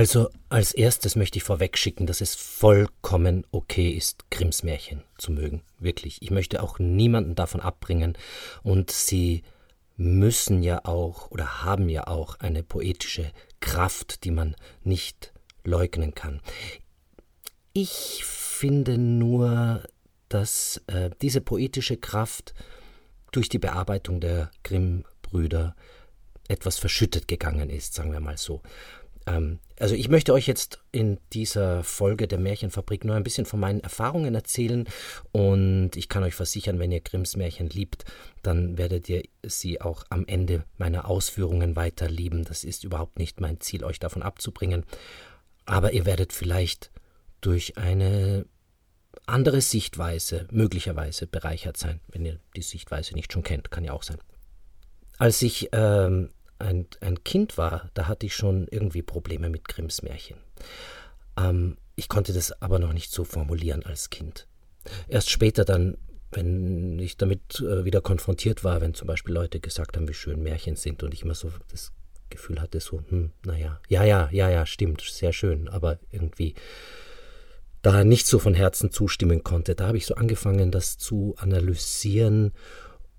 Also als erstes möchte ich vorwegschicken, dass es vollkommen okay ist, Grimms Märchen zu mögen. Wirklich. Ich möchte auch niemanden davon abbringen. Und sie müssen ja auch oder haben ja auch eine poetische Kraft, die man nicht leugnen kann. Ich finde nur, dass äh, diese poetische Kraft durch die Bearbeitung der Grimm-Brüder etwas verschüttet gegangen ist, sagen wir mal so. Ähm, also ich möchte euch jetzt in dieser Folge der Märchenfabrik nur ein bisschen von meinen Erfahrungen erzählen und ich kann euch versichern, wenn ihr Grimms Märchen liebt, dann werdet ihr sie auch am Ende meiner Ausführungen weiter lieben. Das ist überhaupt nicht mein Ziel, euch davon abzubringen. Aber ihr werdet vielleicht durch eine andere Sichtweise möglicherweise bereichert sein, wenn ihr die Sichtweise nicht schon kennt, kann ja auch sein. Als ich ähm, ein, ein Kind war, da hatte ich schon irgendwie Probleme mit Grimms Märchen. Ähm, ich konnte das aber noch nicht so formulieren als Kind. Erst später dann, wenn ich damit äh, wieder konfrontiert war, wenn zum Beispiel Leute gesagt haben, wie schön Märchen sind und ich immer so das Gefühl hatte, so, hm, naja, ja, ja, ja, ja, stimmt, sehr schön, aber irgendwie da nicht so von Herzen zustimmen konnte, da habe ich so angefangen, das zu analysieren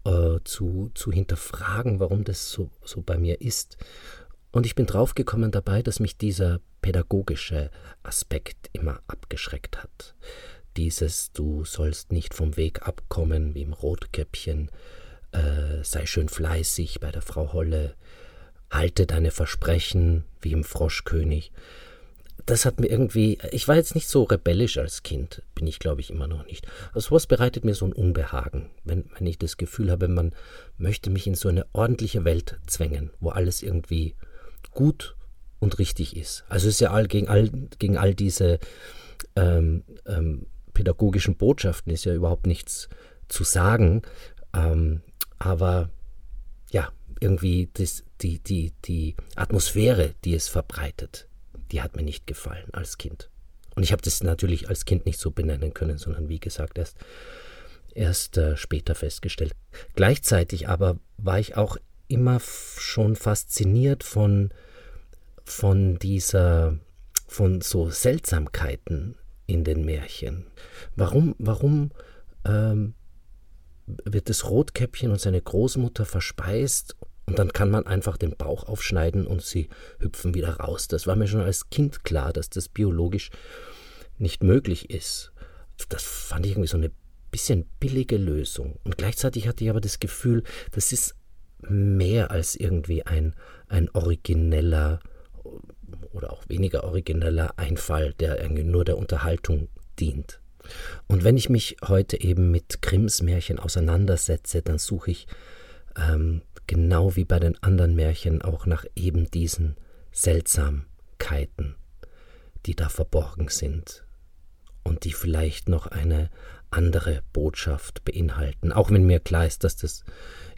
äh, zu, zu hinterfragen, warum das so, so bei mir ist. Und ich bin draufgekommen dabei, dass mich dieser pädagogische Aspekt immer abgeschreckt hat. Dieses, du sollst nicht vom Weg abkommen wie im Rotkäppchen, äh, sei schön fleißig bei der Frau Holle, halte deine Versprechen wie im Froschkönig das hat mir irgendwie, ich war jetzt nicht so rebellisch als Kind, bin ich glaube ich immer noch nicht. Also sowas bereitet mir so ein Unbehagen, wenn, wenn ich das Gefühl habe, man möchte mich in so eine ordentliche Welt zwängen, wo alles irgendwie gut und richtig ist. Also es ist ja all, gegen, all, gegen all diese ähm, ähm, pädagogischen Botschaften ist ja überhaupt nichts zu sagen, ähm, aber ja, irgendwie das, die, die, die Atmosphäre, die es verbreitet, die hat mir nicht gefallen als Kind. Und ich habe das natürlich als Kind nicht so benennen können, sondern wie gesagt erst, erst äh, später festgestellt. Gleichzeitig aber war ich auch immer schon fasziniert von, von dieser, von so Seltsamkeiten in den Märchen. Warum, warum ähm, wird das Rotkäppchen und seine Großmutter verspeist und dann kann man einfach den Bauch aufschneiden und sie hüpfen wieder raus. Das war mir schon als Kind klar, dass das biologisch nicht möglich ist. Das fand ich irgendwie so eine bisschen billige Lösung. Und gleichzeitig hatte ich aber das Gefühl, das ist mehr als irgendwie ein, ein origineller oder auch weniger origineller Einfall, der irgendwie nur der Unterhaltung dient. Und wenn ich mich heute eben mit Grimms Märchen auseinandersetze, dann suche ich ähm, genau wie bei den anderen Märchen auch nach eben diesen Seltsamkeiten, die da verborgen sind und die vielleicht noch eine andere Botschaft beinhalten, auch wenn mir klar ist, dass das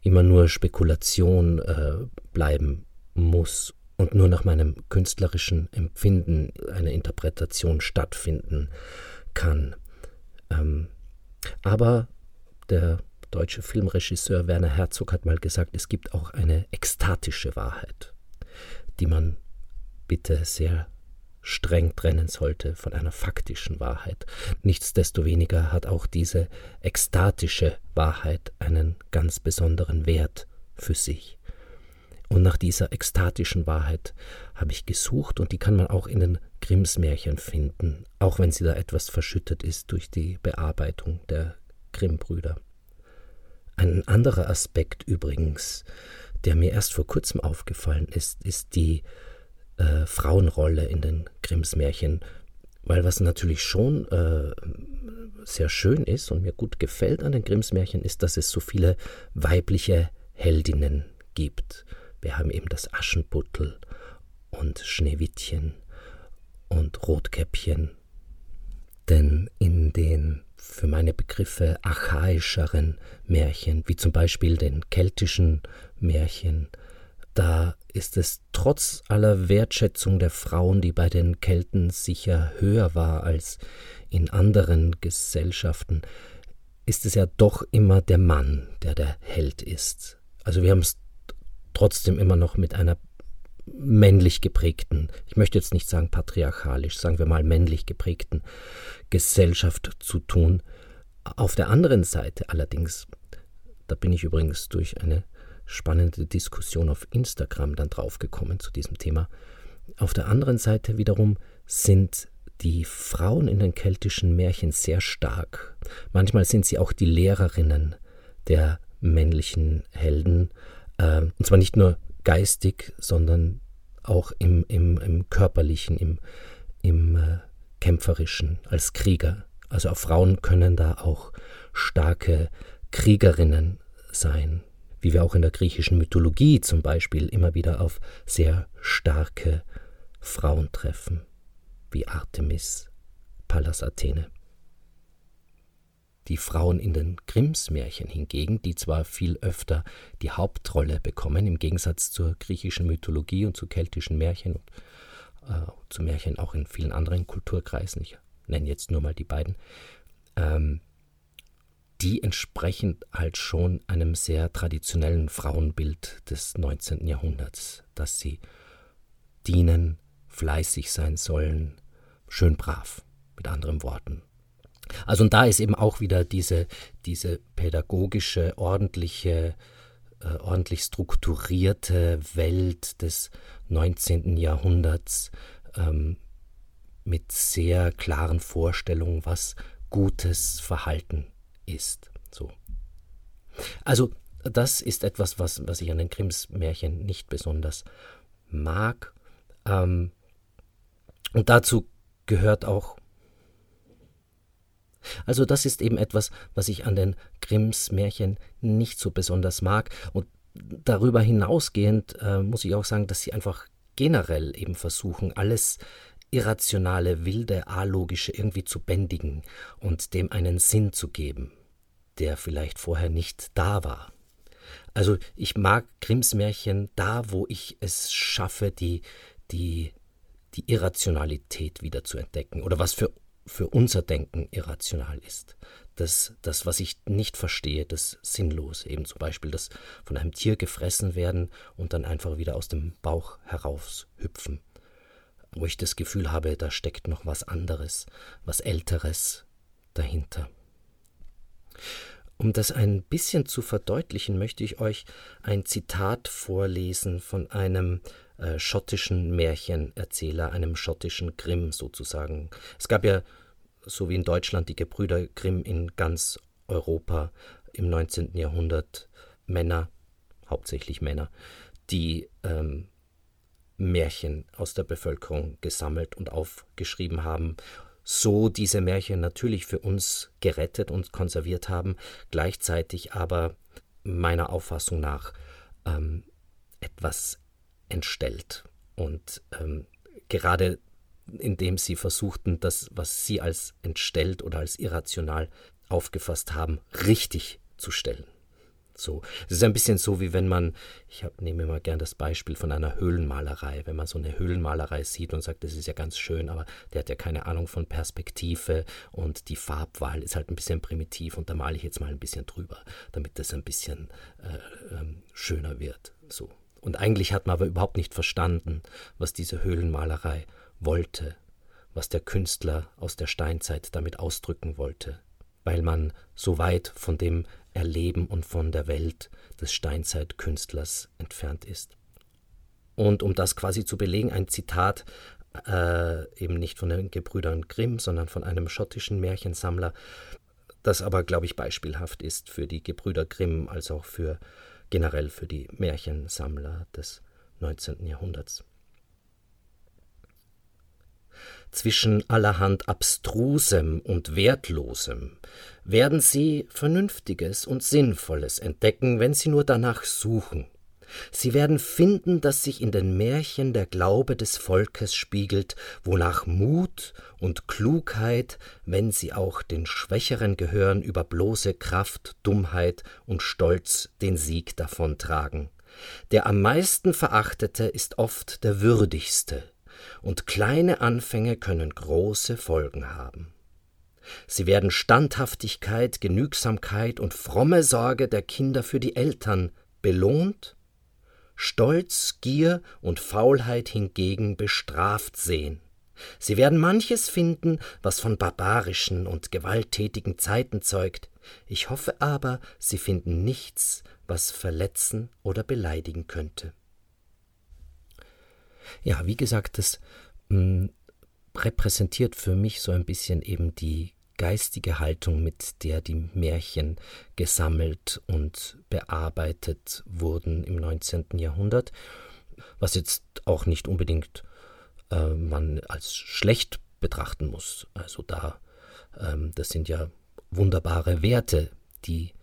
immer nur Spekulation äh, bleiben muss und nur nach meinem künstlerischen Empfinden eine Interpretation stattfinden kann. Ähm, aber der deutsche Filmregisseur Werner Herzog hat mal gesagt, es gibt auch eine ekstatische Wahrheit, die man bitte sehr streng trennen sollte von einer faktischen Wahrheit. Nichtsdestoweniger hat auch diese ekstatische Wahrheit einen ganz besonderen Wert für sich. Und nach dieser ekstatischen Wahrheit habe ich gesucht und die kann man auch in den Grimms Märchen finden, auch wenn sie da etwas verschüttet ist durch die Bearbeitung der Grimm-Brüder. Ein anderer Aspekt übrigens, der mir erst vor kurzem aufgefallen ist, ist die äh, Frauenrolle in den Grimms Märchen. Weil was natürlich schon äh, sehr schön ist und mir gut gefällt an den Grimms Märchen, ist, dass es so viele weibliche Heldinnen gibt. Wir haben eben das Aschenputtel und Schneewittchen und Rotkäppchen. Denn in den für meine Begriffe archaischeren Märchen, wie zum Beispiel den keltischen Märchen, da ist es trotz aller Wertschätzung der Frauen, die bei den Kelten sicher höher war als in anderen Gesellschaften, ist es ja doch immer der Mann, der der Held ist. Also wir haben es trotzdem immer noch mit einer männlich geprägten, ich möchte jetzt nicht sagen patriarchalisch, sagen wir mal männlich geprägten Gesellschaft zu tun. Auf der anderen Seite allerdings, da bin ich übrigens durch eine spannende Diskussion auf Instagram dann draufgekommen zu diesem Thema, auf der anderen Seite wiederum sind die Frauen in den keltischen Märchen sehr stark. Manchmal sind sie auch die Lehrerinnen der männlichen Helden, äh, und zwar nicht nur geistig, sondern auch im, im, im körperlichen, im, im äh, kämpferischen, als Krieger. Also auch Frauen können da auch starke Kriegerinnen sein, wie wir auch in der griechischen Mythologie zum Beispiel immer wieder auf sehr starke Frauen treffen wie Artemis, Pallas Athene. Die Frauen in den Grimms Märchen hingegen, die zwar viel öfter die Hauptrolle bekommen, im Gegensatz zur griechischen Mythologie und zu keltischen Märchen und äh, zu Märchen auch in vielen anderen Kulturkreisen, ich nenne jetzt nur mal die beiden, ähm, die entsprechen halt schon einem sehr traditionellen Frauenbild des 19. Jahrhunderts, dass sie dienen, fleißig sein sollen, schön brav, mit anderen Worten. Also und da ist eben auch wieder diese, diese pädagogische, ordentliche, äh, ordentlich strukturierte Welt des 19. Jahrhunderts ähm, mit sehr klaren Vorstellungen, was gutes Verhalten ist. So. Also das ist etwas, was, was ich an den Grimms Märchen nicht besonders mag. Ähm, und dazu gehört auch. Also das ist eben etwas, was ich an den Grimms Märchen nicht so besonders mag. Und darüber hinausgehend äh, muss ich auch sagen, dass sie einfach generell eben versuchen, alles irrationale, wilde, alogische irgendwie zu bändigen und dem einen Sinn zu geben, der vielleicht vorher nicht da war. Also ich mag Grimms Märchen da, wo ich es schaffe, die, die die Irrationalität wieder zu entdecken oder was für, für unser Denken irrational ist. Das, das, was ich nicht verstehe, das Sinnlose, eben zum Beispiel das von einem Tier gefressen werden und dann einfach wieder aus dem Bauch heraushüpfen, wo ich das Gefühl habe, da steckt noch was anderes, was Älteres dahinter. Um das ein bisschen zu verdeutlichen, möchte ich euch ein Zitat vorlesen von einem äh, schottischen Märchenerzähler, einem schottischen Grimm sozusagen. Es gab ja, so wie in Deutschland, die Gebrüder Grimm in ganz Europa im 19. Jahrhundert Männer, hauptsächlich Männer, die ähm, Märchen aus der Bevölkerung gesammelt und aufgeschrieben haben, so diese Märchen natürlich für uns gerettet und konserviert haben, gleichzeitig aber meiner Auffassung nach ähm, etwas entstellt. Und ähm, gerade indem sie versuchten, das, was sie als entstellt oder als irrational aufgefasst haben, richtig zu stellen. So, es ist ein bisschen so, wie wenn man, ich hab, nehme immer gern das Beispiel von einer Höhlenmalerei, wenn man so eine Höhlenmalerei sieht und sagt, das ist ja ganz schön, aber der hat ja keine Ahnung von Perspektive und die Farbwahl ist halt ein bisschen primitiv und da male ich jetzt mal ein bisschen drüber, damit das ein bisschen äh, ähm, schöner wird. So, und eigentlich hat man aber überhaupt nicht verstanden, was diese Höhlenmalerei wollte, was der Künstler aus der Steinzeit damit ausdrücken wollte, weil man so weit von dem Erleben und von der Welt des Steinzeitkünstlers entfernt ist. Und um das quasi zu belegen, ein Zitat äh, eben nicht von den Gebrüdern Grimm, sondern von einem schottischen Märchensammler, das aber, glaube ich, beispielhaft ist für die Gebrüder Grimm als auch für generell für die Märchensammler des 19. Jahrhunderts. Zwischen allerhand Abstrusem und Wertlosem werden Sie Vernünftiges und Sinnvolles entdecken, wenn Sie nur danach suchen. Sie werden finden, dass sich in den Märchen der Glaube des Volkes spiegelt, wonach Mut und Klugheit, wenn sie auch den Schwächeren gehören, über bloße Kraft, Dummheit und Stolz den Sieg davontragen. Der am meisten Verachtete ist oft der Würdigste, und kleine Anfänge können große Folgen haben. Sie werden Standhaftigkeit, Genügsamkeit und fromme Sorge der Kinder für die Eltern belohnt Stolz, Gier und Faulheit hingegen bestraft sehen. Sie werden manches finden, was von barbarischen und gewalttätigen Zeiten zeugt. Ich hoffe aber, sie finden nichts, was verletzen oder beleidigen könnte. Ja, wie gesagt, das mh, mm, repräsentiert für mich so ein bisschen eben die geistige Haltung, mit der die Märchen gesammelt und bearbeitet wurden im 19. Jahrhundert, was jetzt auch nicht unbedingt äh, man als schlecht betrachten muss. Also da, ähm, das sind ja wunderbare Werte, die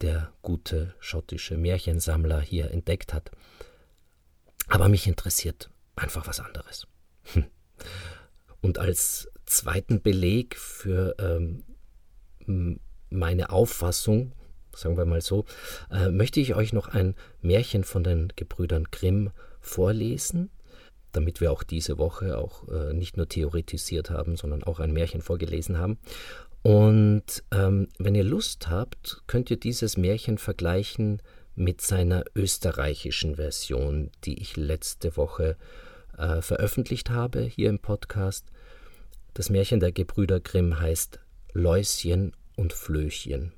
der gute schottische Märchensammler hier entdeckt hat. Aber mich interessiert einfach was anderes. Und als zweiten Beleg für ähm, meine Auffassung, sagen wir mal so, äh, möchte ich euch noch ein Märchen von den Gebrüdern Grimm vorlesen, damit wir auch diese Woche auch äh, nicht nur theoretisiert haben, sondern auch ein Märchen vorgelesen haben. Und ähm, wenn ihr Lust habt, könnt ihr dieses Märchen vergleichen mit seiner österreichischen Version, die ich letzte Woche äh, veröffentlicht habe hier im Podcast. Das Märchen der Gebrüder Grimm heißt Läuschen und Flöchen.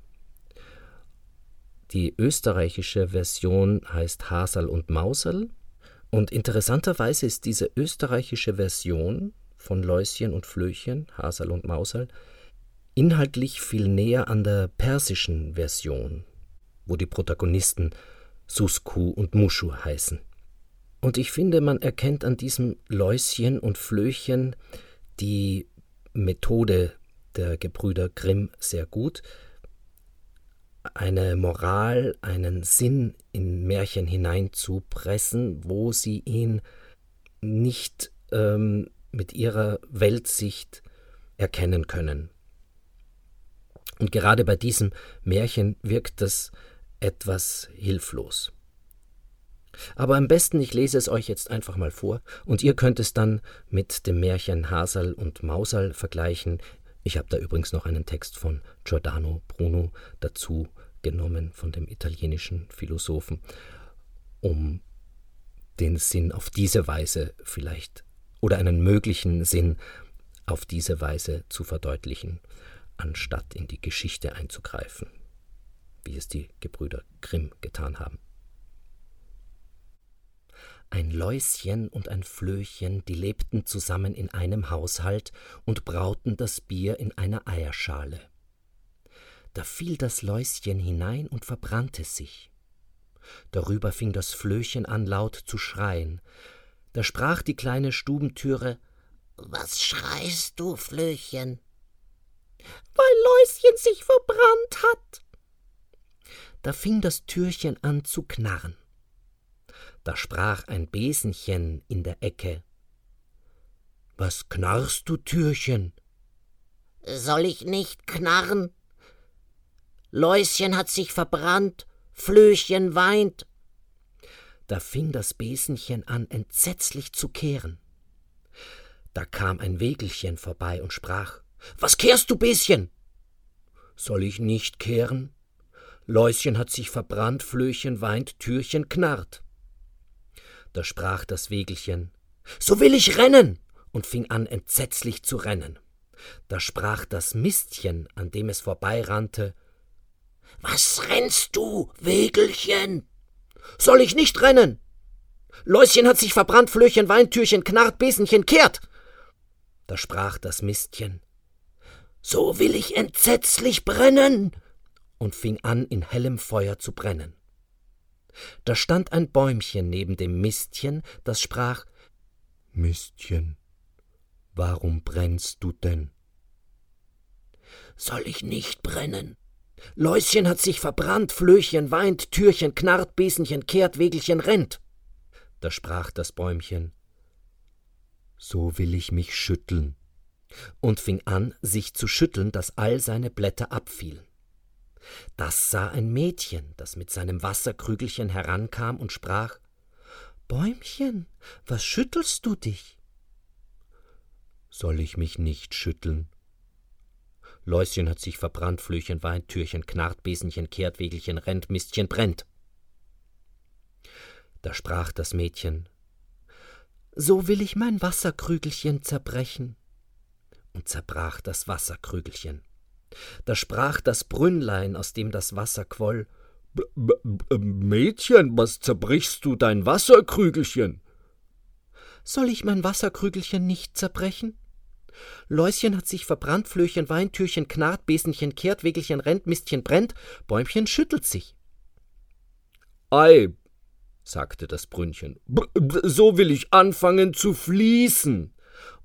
Die österreichische Version heißt Hasel und Mausel. Und interessanterweise ist diese österreichische Version von Läuschen und Flöchen, Hasel und Mausel, inhaltlich viel näher an der persischen Version, wo die Protagonisten Susku und Mushu heißen. Und ich finde, man erkennt an diesem Läuschen und Flöchen die Methode der Gebrüder Grimm sehr gut, eine Moral, einen Sinn in Märchen hineinzupressen, wo sie ihn nicht ähm, mit ihrer Weltsicht erkennen können. Und gerade bei diesem Märchen wirkt das etwas hilflos. Aber am besten, ich lese es euch jetzt einfach mal vor, und ihr könnt es dann mit dem Märchen Hasal und Mausal vergleichen. Ich habe da übrigens noch einen Text von Giordano Bruno dazu genommen, von dem italienischen Philosophen, um den Sinn auf diese Weise vielleicht oder einen möglichen Sinn auf diese Weise zu verdeutlichen, anstatt in die Geschichte einzugreifen, wie es die Gebrüder Grimm getan haben. Ein Läuschen und ein Flöchen, die lebten zusammen in einem Haushalt und brauten das Bier in einer Eierschale. Da fiel das Läuschen hinein und verbrannte sich. Darüber fing das Flöchen an laut zu schreien. Da sprach die kleine Stubentüre Was schreist du, Flöchen? Weil Läuschen sich verbrannt hat. Da fing das Türchen an zu knarren da sprach ein Besenchen in der Ecke. Was knarrst du, Türchen? Soll ich nicht knarren? Läuschen hat sich verbrannt, Flöchen weint. Da fing das Besenchen an, entsetzlich zu kehren. Da kam ein Wägelchen vorbei und sprach: Was kehrst du, Beschen? Soll ich nicht kehren? Läuschen hat sich verbrannt, Flöchen weint, Türchen knarrt. Da sprach das Wägelchen So will ich rennen und fing an entsetzlich zu rennen. Da sprach das Mistchen, an dem es vorbeirannte Was rennst du, Wägelchen? Soll ich nicht rennen? Läuschen hat sich verbrannt, Flöchen weint, Türchen knarrt, Besenchen kehrt. Da sprach das Mistchen So will ich entsetzlich brennen und fing an, in hellem Feuer zu brennen. Da stand ein Bäumchen neben dem Mistchen, das sprach Mistchen, warum brennst du denn? Soll ich nicht brennen? Läuschen hat sich verbrannt, Flöchen weint, Türchen knarrt, Besenchen kehrt, Wegelchen rennt. Da sprach das Bäumchen So will ich mich schütteln, und fing an, sich zu schütteln, dass all seine Blätter abfielen. Das sah ein Mädchen, das mit seinem Wasserkrügelchen herankam und sprach Bäumchen, was schüttelst du dich? Soll ich mich nicht schütteln? Läuschen hat sich verbrannt, Flöchen weint, Türchen knarrt, Besenchen kehrt, Wegelchen rennt, Mistchen brennt. Da sprach das Mädchen So will ich mein Wasserkrügelchen zerbrechen. Und zerbrach das Wasserkrügelchen. Da sprach das Brünnlein, aus dem das Wasser quoll B -b Mädchen, was zerbrichst du dein Wasserkrügelchen? Soll ich mein Wasserkrügelchen nicht zerbrechen? Läuschen hat sich verbrannt, Flöchen weint, Türchen knarrt, Besenchen kehrt, Wegelchen rennt, Mistchen brennt, Bäumchen schüttelt sich. Ei, sagte das Brünnchen, so will ich anfangen zu fließen,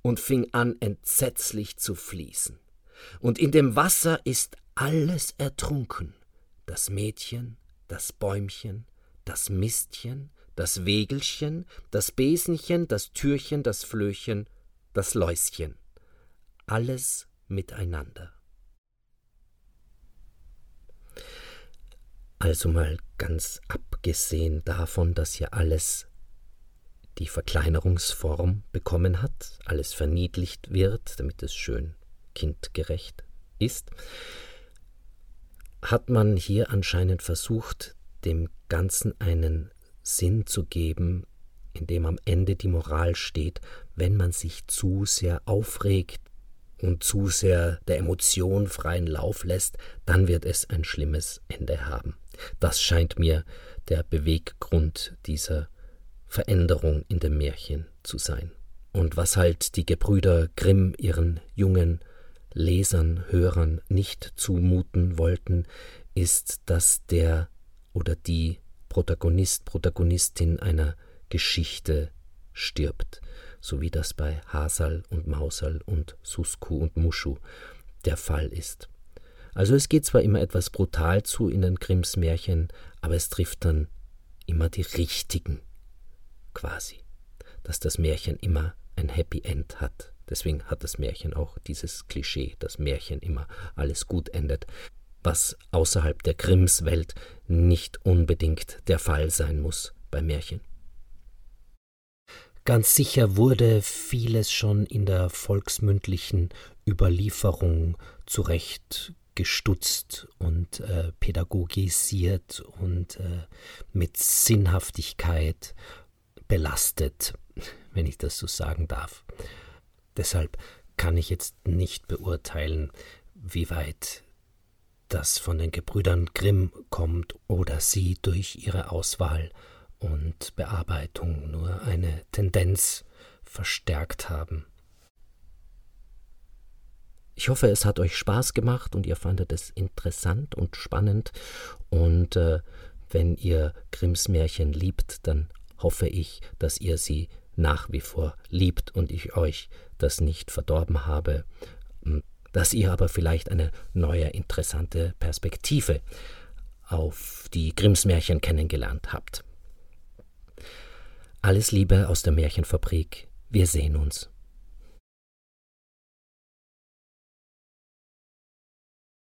und fing an entsetzlich zu fließen. Und in dem Wasser ist alles ertrunken, das Mädchen, das Bäumchen, das Mistchen, das Wegelchen, das Besenchen, das Türchen, das Flöchen, das Läuschen. Alles miteinander. Also mal ganz abgesehen davon, dass hier alles die Verkleinerungsform bekommen hat, alles verniedlicht wird, damit es schön kindgerecht ist, hat man hier anscheinend versucht, dem Ganzen einen Sinn zu geben, in dem am Ende die Moral steht, wenn man sich zu sehr aufregt und zu sehr der Emotion freien Lauf lässt, dann wird es ein schlimmes Ende haben. Das scheint mir der Beweggrund dieser Veränderung in dem Märchen zu sein. Und was halt die Gebrüder Grimm ihren jungen Lesern, Hörern nicht zumuten wollten, ist, dass der oder die Protagonist, Protagonistin einer Geschichte stirbt, so wie das bei Hasal und Mausal und Susku und Muschu der Fall ist. Also es geht zwar immer etwas brutal zu in den Grimms Märchen, aber es trifft dann immer die richtigen, quasi, dass das Märchen immer ein Happy End hat. Deswegen hat das Märchen auch dieses Klischee, dass Märchen immer alles gut endet was außerhalb der Grimms Welt nicht unbedingt der Fall sein muss bei Märchen. Ganz sicher wurde vieles schon in der volksmündlichen Überlieferung zurecht gestutzt und äh, pädagogisiert und äh, mit Sinnhaftigkeit belastet, wenn ich das so sagen darf. Deshalb kann ich jetzt nicht beurteilen, wie weit das von den Gebrüdern Grimm kommt oder sie durch ihre Auswahl und Bearbeitung nur eine Tendenz verstärkt haben. Ich hoffe, es hat euch Spaß gemacht und ihr fandet es interessant und spannend. Und äh, wenn ihr Grimms Märchen liebt, dann hoffe ich, dass ihr sie nach wie vor liebt und ich euch das nicht verdorben habe dass ihr aber vielleicht eine neue interessante Perspektive auf die Grimms Märchen kennengelernt habt. Alles Liebe aus der Märchenfabrik. Wir sehen uns.